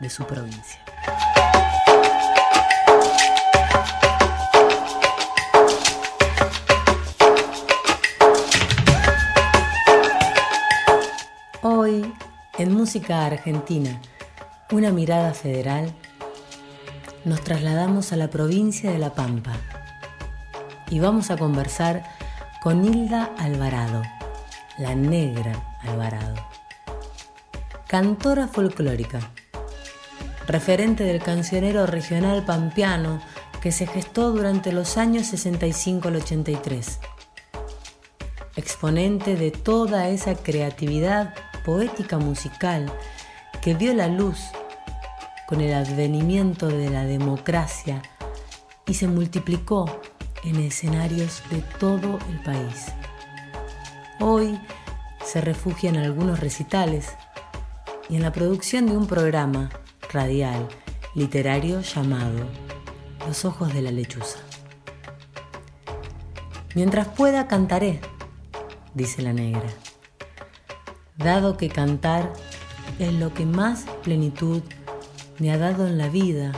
de su provincia. Hoy, en Música Argentina, una mirada federal, nos trasladamos a la provincia de La Pampa y vamos a conversar con Hilda Alvarado, la negra Alvarado, cantora folclórica, referente del cancionero regional pampeano que se gestó durante los años 65 al 83, exponente de toda esa creatividad poética musical que vio la luz con el advenimiento de la democracia y se multiplicó en escenarios de todo el país. Hoy se refugia en algunos recitales y en la producción de un programa radial literario llamado Los ojos de la lechuza. Mientras pueda cantaré, dice la negra dado que cantar es lo que más plenitud me ha dado en la vida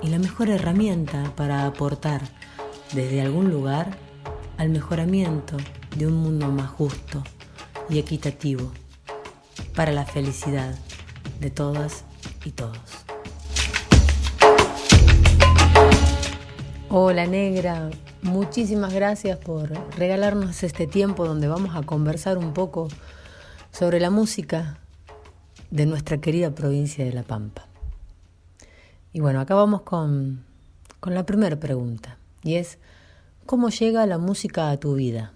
y la mejor herramienta para aportar desde algún lugar al mejoramiento de un mundo más justo y equitativo para la felicidad de todas y todos. Hola negra, muchísimas gracias por regalarnos este tiempo donde vamos a conversar un poco sobre la música de nuestra querida provincia de La Pampa. Y bueno, acá vamos con, con la primera pregunta, y es, ¿cómo llega la música a tu vida?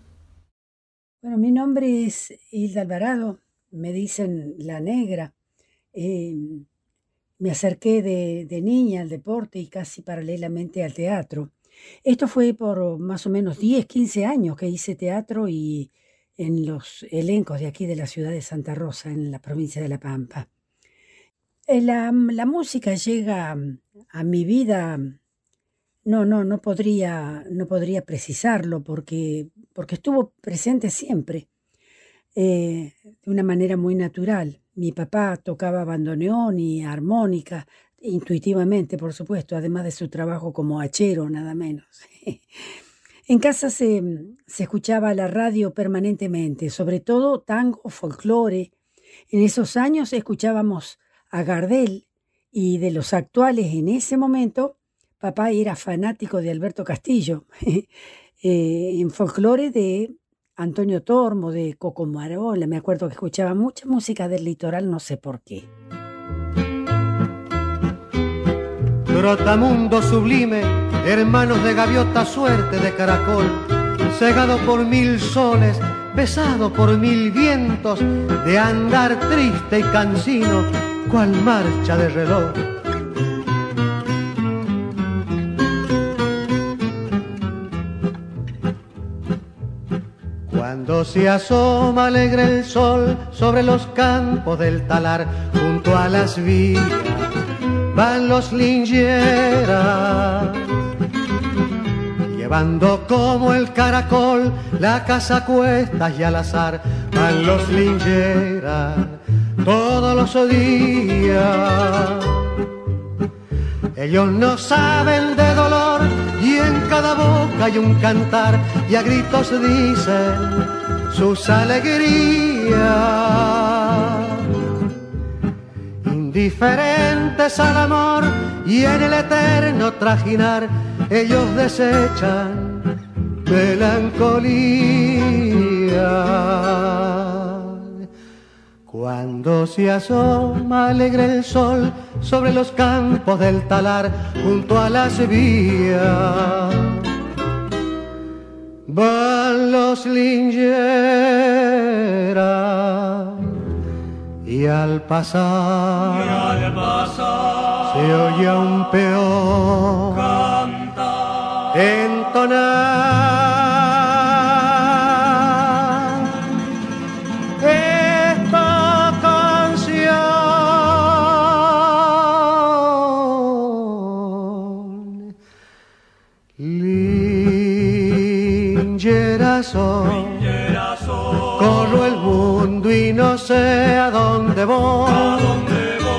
Bueno, mi nombre es Hilda Alvarado, me dicen La Negra. Eh, me acerqué de, niña al deporte y casi paralelamente al teatro. Esto fue por más o menos 10, 15 años que hice teatro y en los elencos de aquí de la ciudad de Santa Rosa, en la provincia de La Pampa. Eh, la, la música llega a mi vida, no, no, no podría, no podría precisarlo porque, porque estuvo presente siempre, eh, de una manera muy natural. Mi papá tocaba bandoneón y armónica, intuitivamente, por supuesto, además de su trabajo como hachero, nada menos. En casa se, escuchaba la radio permanentemente, sobre todo tango, folclore. En esos años escuchábamos a Gardel y de los actuales en ese momento, papá era fanático de Alberto Castillo, eh, en folclore de Antonio Tormo, de Coco Marola, me acuerdo que escuchaba mucha música del litoral, no sé por qué. Trotamundo sublime, hermanos de gaviota, suerte de caracol, cegado por mil soles, besado por mil vientos, de andar triste y cansino, cual marcha de reloj. Cuando se asoma alegre el sol sobre los campos del talar, junto a las vías van los lingeras, llevando como el caracol la casa cuestas y al azar, van los lingeras todos los días. Ellos no saben de dolor y en cada boca hay un cantar y a gritos dicen sus alegrías indiferentes al amor y en el eterno trajinar ellos desechan melancolía. Cuando se asoma alegre el sol sobre los campos del talar junto a las vías, los lingeras y al pasar, se oye un peor. cantar, entonar corro el mundo y no sé a dónde voy. ¿A dónde voy?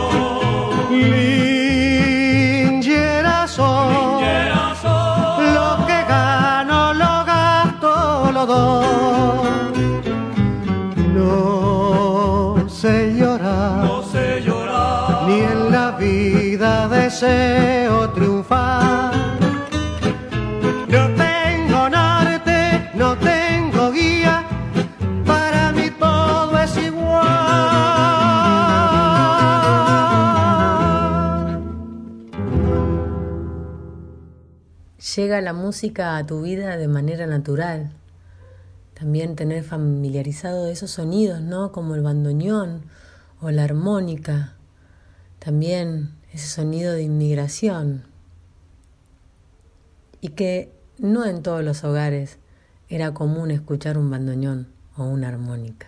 Soy, lo que gano lo gasto, lo doy. No sé llorar, No sé llorar. ni en la vida deseo triunfar. Llega la música a tu vida de manera natural. También tener familiarizado esos sonidos, ¿no? Como el bandoneón o la armónica. También ese sonido de inmigración. Y que no en todos los hogares era común escuchar un bandoneón o una armónica.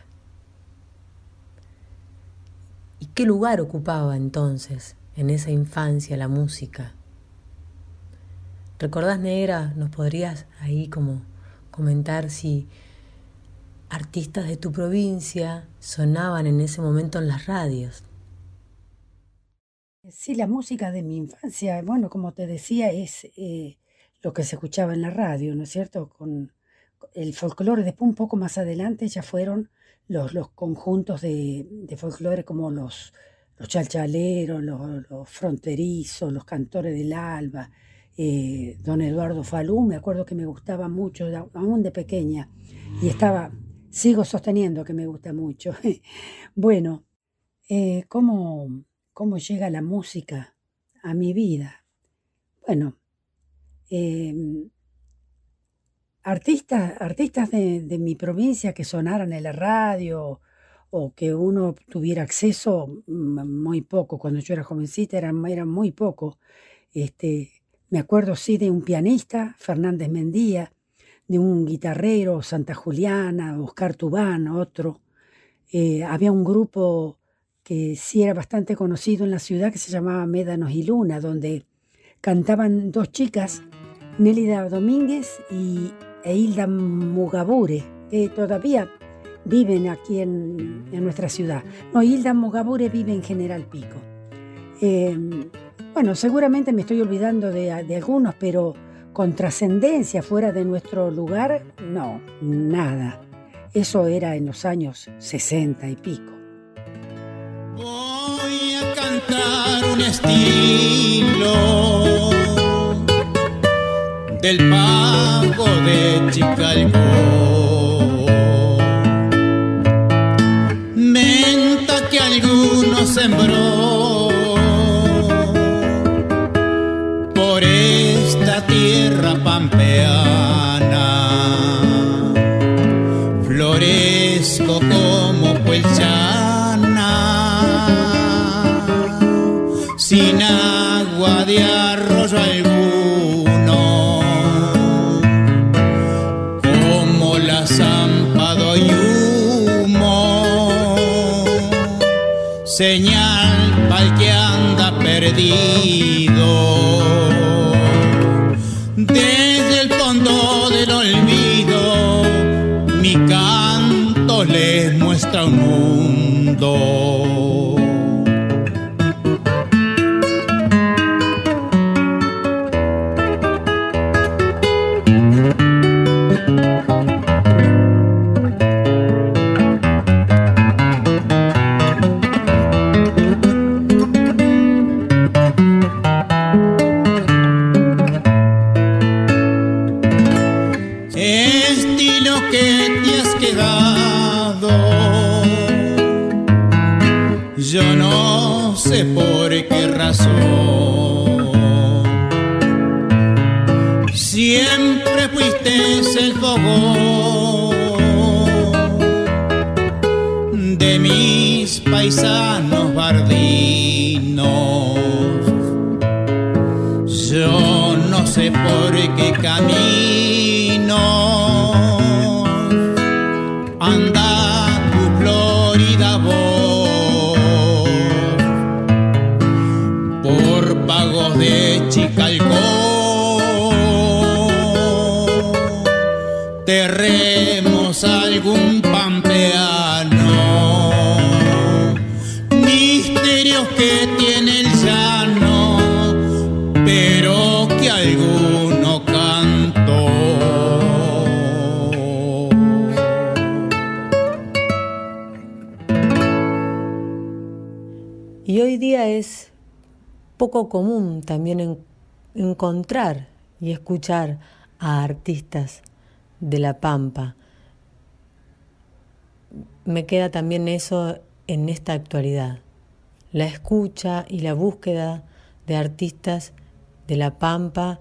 ¿Y qué lugar ocupaba entonces en esa infancia la música? ¿Recordás, negra? ¿Nos podrías ahí como comentar si artistas de tu provincia sonaban en ese momento en las radios? Sí, la música de mi infancia, bueno, como te decía, es eh, lo que se escuchaba en la radio, ¿no es cierto? Con el folclore, después un poco más adelante ya fueron los, los conjuntos de, de folclore como los, los chalchaleros, los, los fronterizos, los cantores del alba, eh, don Eduardo Falú, me acuerdo que me gustaba mucho, aún de pequeña, y estaba, sigo sosteniendo que me gusta mucho. bueno, eh, ¿cómo, ¿cómo llega la música a mi vida? Bueno, eh, artistas, artistas de, mi provincia que sonaran en la radio o que uno tuviera acceso, muy poco, cuando yo era jovencita eran muy poco. Este, me acuerdo sí de un pianista, Fernández Mendía, de un guitarrero, Santa Juliana, Oscar Tubán, otro. Eh, había un grupo que sí era bastante conocido en la ciudad que se llamaba Médanos y Luna, donde cantaban dos chicas, Nélida Domínguez y e Hilda Mugabure, que todavía viven aquí en, nuestra ciudad. No, Hilda Mugabure vive en General Pico. Eh, bueno, seguramente me estoy olvidando de, de algunos, pero con trascendencia fuera de nuestro lugar, no, nada. Eso era en los años 60 y pico. Voy a cantar un estilo del pago de Chicalcó. Menta que alguno sembró pampeana. Florezco como puelchana, sin agua de arroyo alguno, como la zampa doy humo, señal pa'l que anda perdido. Desde el fondo del olvido, mi canto les muestra un mundo. Siempre fuiste el fogón de mis paisanos bardinos. Yo no sé por qué camino algún pampeano, misterios que tiene el llano, pero que alguno cantó. Y hoy día es poco común también en- encontrar y escuchar a artistas de La Pampa. Me queda también eso en esta actualidad, la escucha y la búsqueda de artistas de La Pampa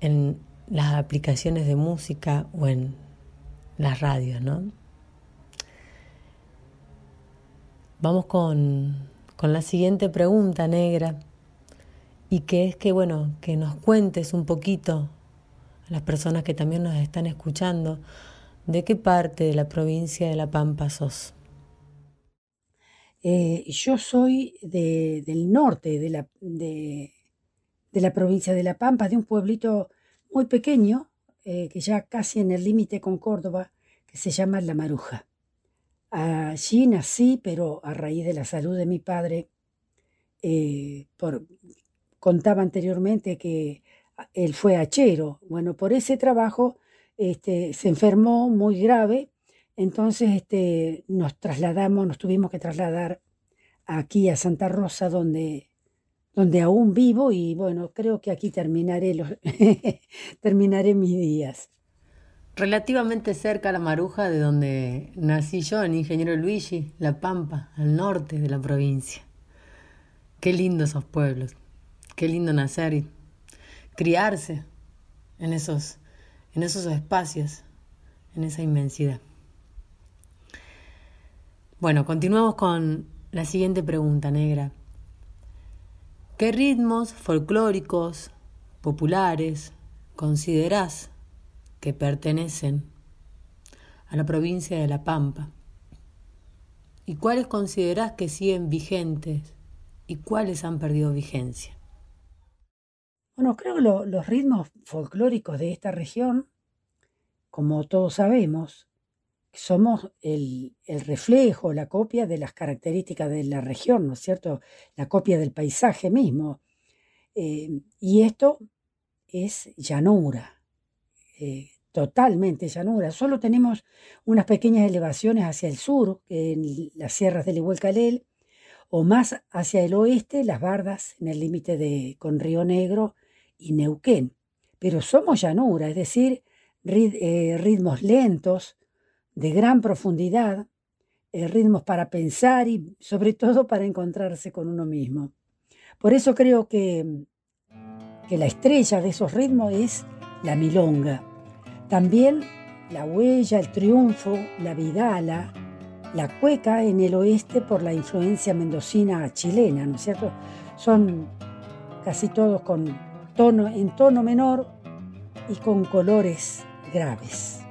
en las aplicaciones de música o en las radios, ¿no? Vamos con, con la siguiente pregunta, negra, y que es que, bueno, que nos cuentes un poquito a las personas que también nos están escuchando, de qué parte de la provincia de La Pampa sos. Eh, yo soy de- del norte de la, de la provincia de La Pampa, de un pueblito muy pequeño, eh, que ya casi en el límite con Córdoba, que se llama La Maruja. Allí nací, pero a raíz de la salud de mi padre, eh, por, contaba anteriormente que él fue hachero. Bueno, por ese trabajo este, se enfermó muy grave, entonces este, nos trasladamos, nos tuvimos que trasladar aquí a Santa Rosa, donde, donde aún vivo y bueno, creo que aquí terminaré, los, terminaré mis días. Relativamente cerca a La Maruja, de donde nací yo, en Ingeniero Luigi, La Pampa, al norte de la provincia. Qué lindo esos pueblos, qué lindo nacer y criarse en esos, en esos espacios, en esa inmensidad. Bueno, continuamos con la siguiente pregunta, negra. ¿Qué ritmos folclóricos, populares, considerás que pertenecen a la provincia de La Pampa? ¿Y cuáles considerás que siguen vigentes y cuáles han perdido vigencia? Bueno, creo que lo- los ritmos folclóricos de esta región, como todos sabemos, somos el, reflejo, la copia de las características de la región, ¿no es cierto? La copia del paisaje mismo. Eh, y esto es llanura, eh, totalmente llanura. Solo tenemos unas pequeñas elevaciones hacia el sur, en las sierras del Igualcalel, o más hacia el oeste, las bardas en el límite con Río Negro y Neuquén. Pero somos llanura, es decir, eh, ritmos lentos, de gran profundidad, eh, ritmos para pensar y sobre todo para encontrarse con uno mismo. Por eso creo que, que la estrella de esos ritmos es la milonga. También la huella, el triunfo, la vidala, la cueca en el oeste por la influencia mendocina chilena, ¿no es cierto? Son casi todos con tono, en tono menor y con colores graves.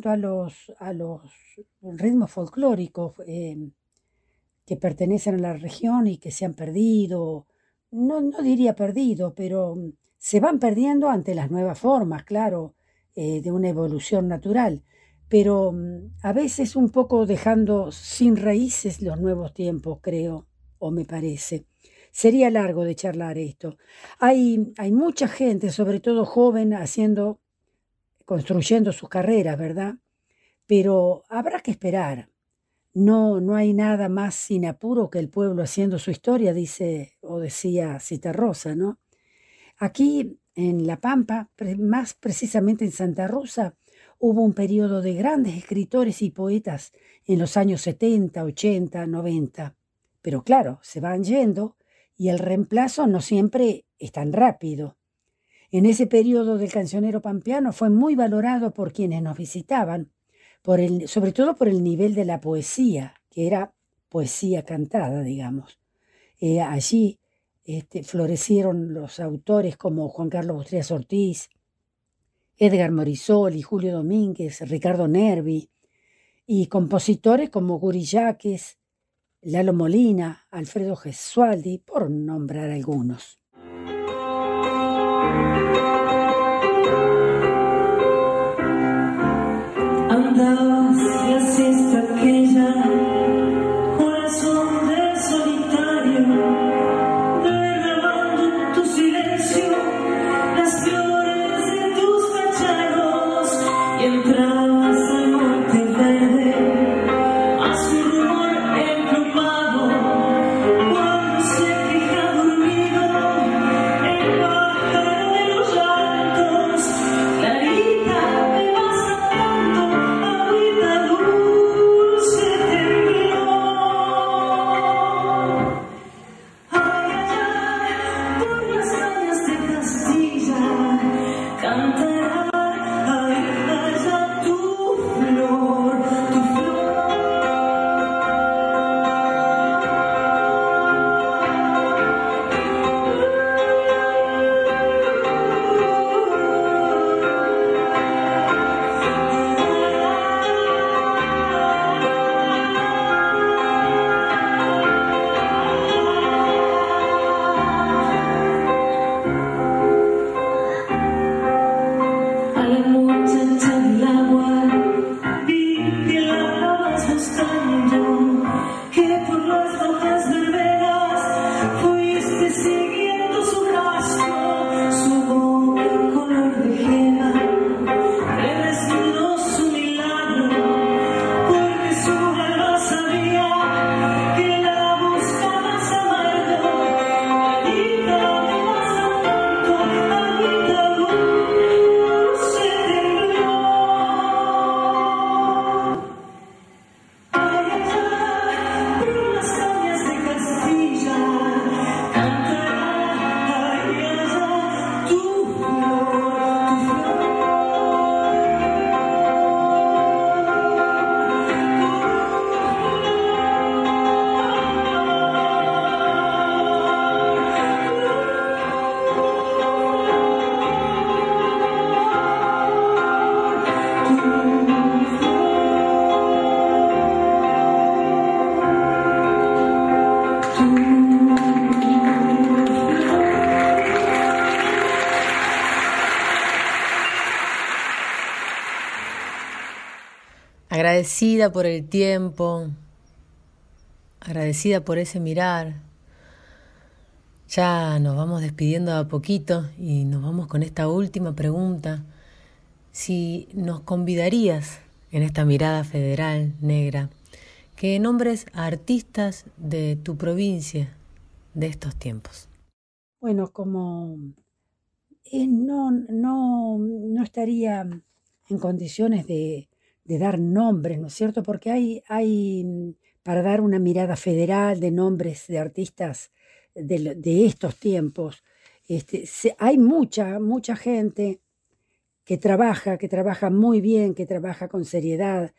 Cuanto a los, a los ritmos folclóricos eh, que pertenecen a la región y que se han perdido, no, no diría perdido, pero se van perdiendo ante las nuevas formas, claro, eh, de una evolución natural, pero mm, a veces un poco dejando sin raíces los nuevos tiempos, creo, o me parece. Sería largo de charlar esto. Hay, hay mucha gente, sobre todo joven, haciendo, construyendo sus carreras, ¿verdad? Pero habrá que esperar. No, no hay nada más sin apuro que el pueblo haciendo su historia, dice o decía Rosa, ¿no? Aquí en La Pampa, más precisamente en Santa Rosa, hubo un periodo de grandes escritores y poetas en los años 70, 80, 90. Pero claro, se van yendo y el reemplazo no siempre es tan rápido. En ese periodo del cancionero pampeano fue muy valorado por quienes nos visitaban, por el, sobre todo por el nivel de la poesía, que era poesía cantada, digamos. Eh, allí este, florecieron los autores como Juan Carlos Bustrías Ortiz, Edgar Morisoli, Julio Domínguez, Ricardo Nervi, y compositores como Guri Lalo Molina, Alfredo Gesualdi, por nombrar algunos. Thank you. Agradecida por el tiempo, agradecida por ese mirar. Ya nos vamos despidiendo a poquito y nos vamos con esta última pregunta. Si nos convidarías en esta mirada federal negra que nombres a artistas de tu provincia de estos tiempos. Bueno, como eh, no, no, no estaría en condiciones de, de dar nombres, ¿no es cierto? Porque hay, hay, mm, para dar una mirada federal de nombres de artistas de, estos tiempos, este, hay mucha, mucha gente que trabaja, que trabaja muy bien, que trabaja con seriedad,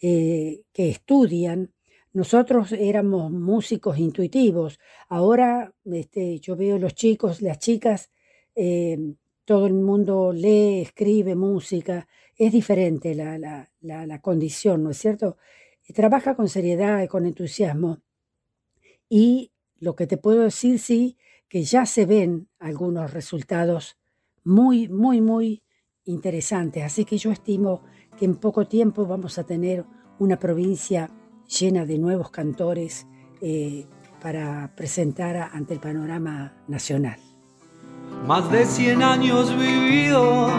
eh, que estudian. Nosotros éramos músicos intuitivos. Ahora este, yo veo los chicos, las chicas, eh, todo el mundo lee, escribe música, es diferente la, la, la, condición, ¿no es cierto? trabaja con seriedad y con entusiasmo. Y lo que te puedo decir, sí, que ya se ven algunos resultados muy, muy, muy interesantes. Así que yo estimo que en poco tiempo vamos a tener una provincia llena de nuevos cantores eh, para presentar ante el panorama nacional. Más de 100 años vividos,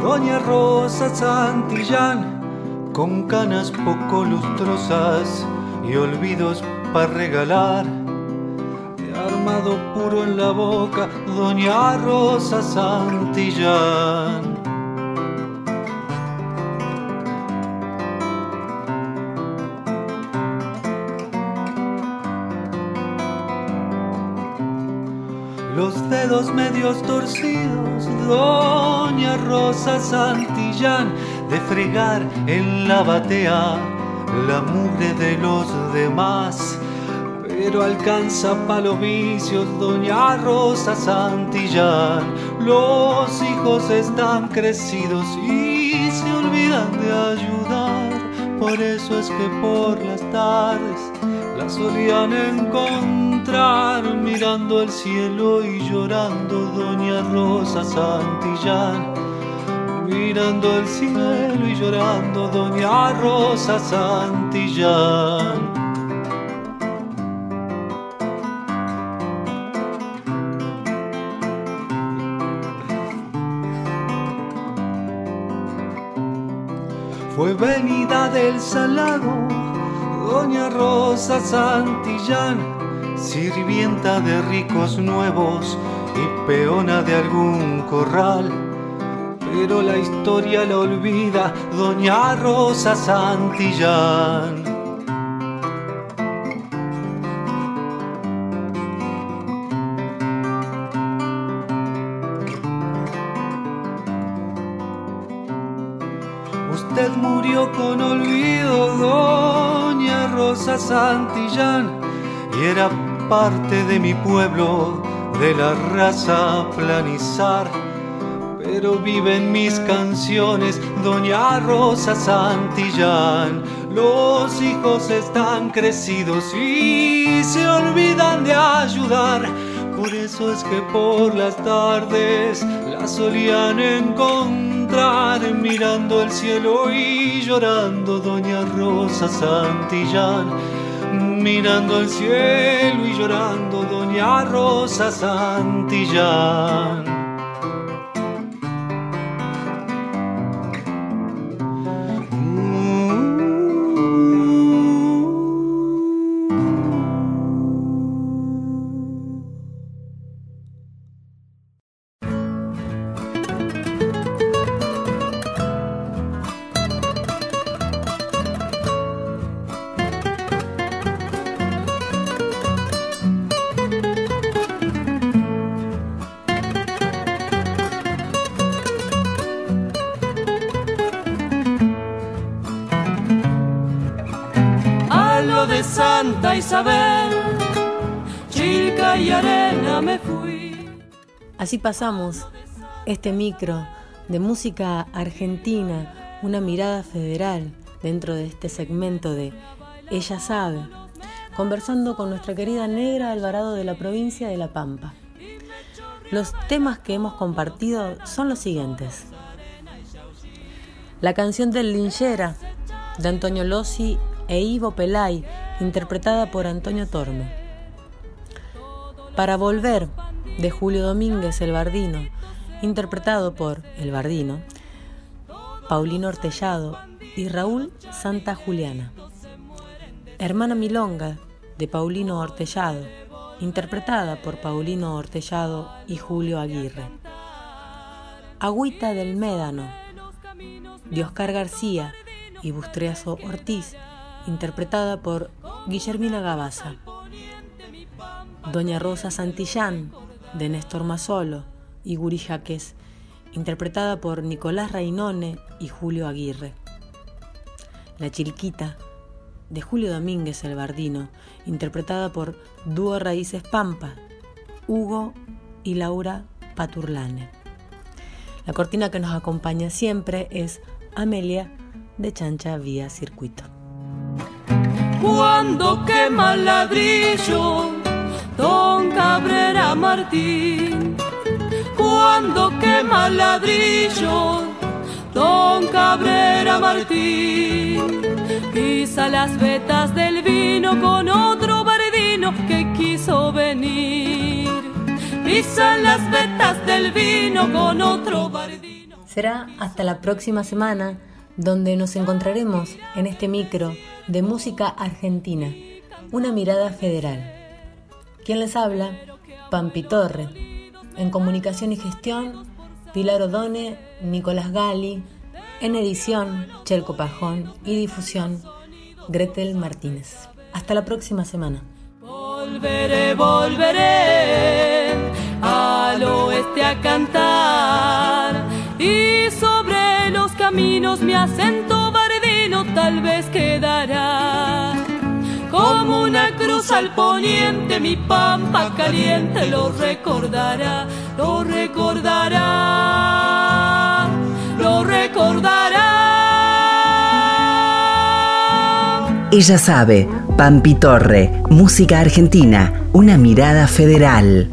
Doña Rosa Santillán, con canas poco lustrosas y olvidos para regalar. De armado puro en la boca, Doña Rosa Santillán. Medios torcidos, doña Rosa Santillán, de fregar en la batea la mugre de los demás. Pero alcanza pa' los vicios, doña Rosa Santillán. Los hijos están crecidos y se olvidan de ayudar. Por eso es que por las tardes la solían encontrar mirando el cielo y llorando Doña Rosa Santillán. Mirando el cielo y llorando Doña Rosa Santillán. Fue venida del salado Doña Rosa Santillán, sirvienta de ricos nuevos y peona de algún corral. Pero la historia la olvida Doña Rosa Santillán. Usted murió con olvido, Rosa Santillán y era parte de mi pueblo, de la raza planizar. Pero vive en mis canciones Doña Rosa Santillán. Los hijos están crecidos y se olvidan de ayudar. Por eso es que por las tardes la solían encontrar mirando el cielo y llorando Doña Rosa Santillán. Mirando el cielo y llorando Doña Rosa Santillán. Así pasamos este micro de música argentina, una mirada federal dentro de este segmento de Ella sabe, conversando con nuestra querida Negra Alvarado de la provincia de La Pampa. Los temas que hemos compartido son los siguientes. La canción del Linchera de Antonio Lossi e Ivo Pelay, interpretada por Antonio Tormo. Para volver de Julio Domínguez El Bardino, interpretado por El Bardino, Paulino Ortellado y Raúl Santa Juliana. Hermana Milonga de Paulino Ortellado, interpretada por Paulino Ortellado y Julio Aguirre. Agüita del Médano de Oscar García y Bustreazo Ortiz, interpretada por Guillermina Gabaza. Doña Rosa Santillán de Néstor Masolo y Guri Jaques, interpretada por Nicolás Reinone y Julio Aguirre. La Chilquita, de Julio Domínguez el Bardino, interpretada por Dúo Raíces Pampa, Hugo y Laura Paturlane. La cortina que nos acompaña siempre es Amelia de Chancha Vía Circuito. Cuando quema ladrillo, Don Cabrera Martín. Cuando quema ladrillo, Don Cabrera Martín. Pisa las vetas del vino con otro bardino que quiso venir. Pisa las vetas del vino con otro bardino. Será hasta la próxima semana donde nos encontraremos en este micro de música argentina, una mirada federal. ¿Quién les habla? Pampi Torre. En comunicación y gestión, Pilar Odone, Nicolás Gali. En edición, Chelco Pajón. Y difusión, Gretel Martínez. Hasta la próxima semana. Volveré, volveré al oeste a cantar y sobre los caminos mi acento bardino tal vez quedará. Como una cruz al poniente, mi pampa caliente lo recordará, lo recordará, lo recordará. Ella sabe, Pampi Torre, música argentina, una mirada federal.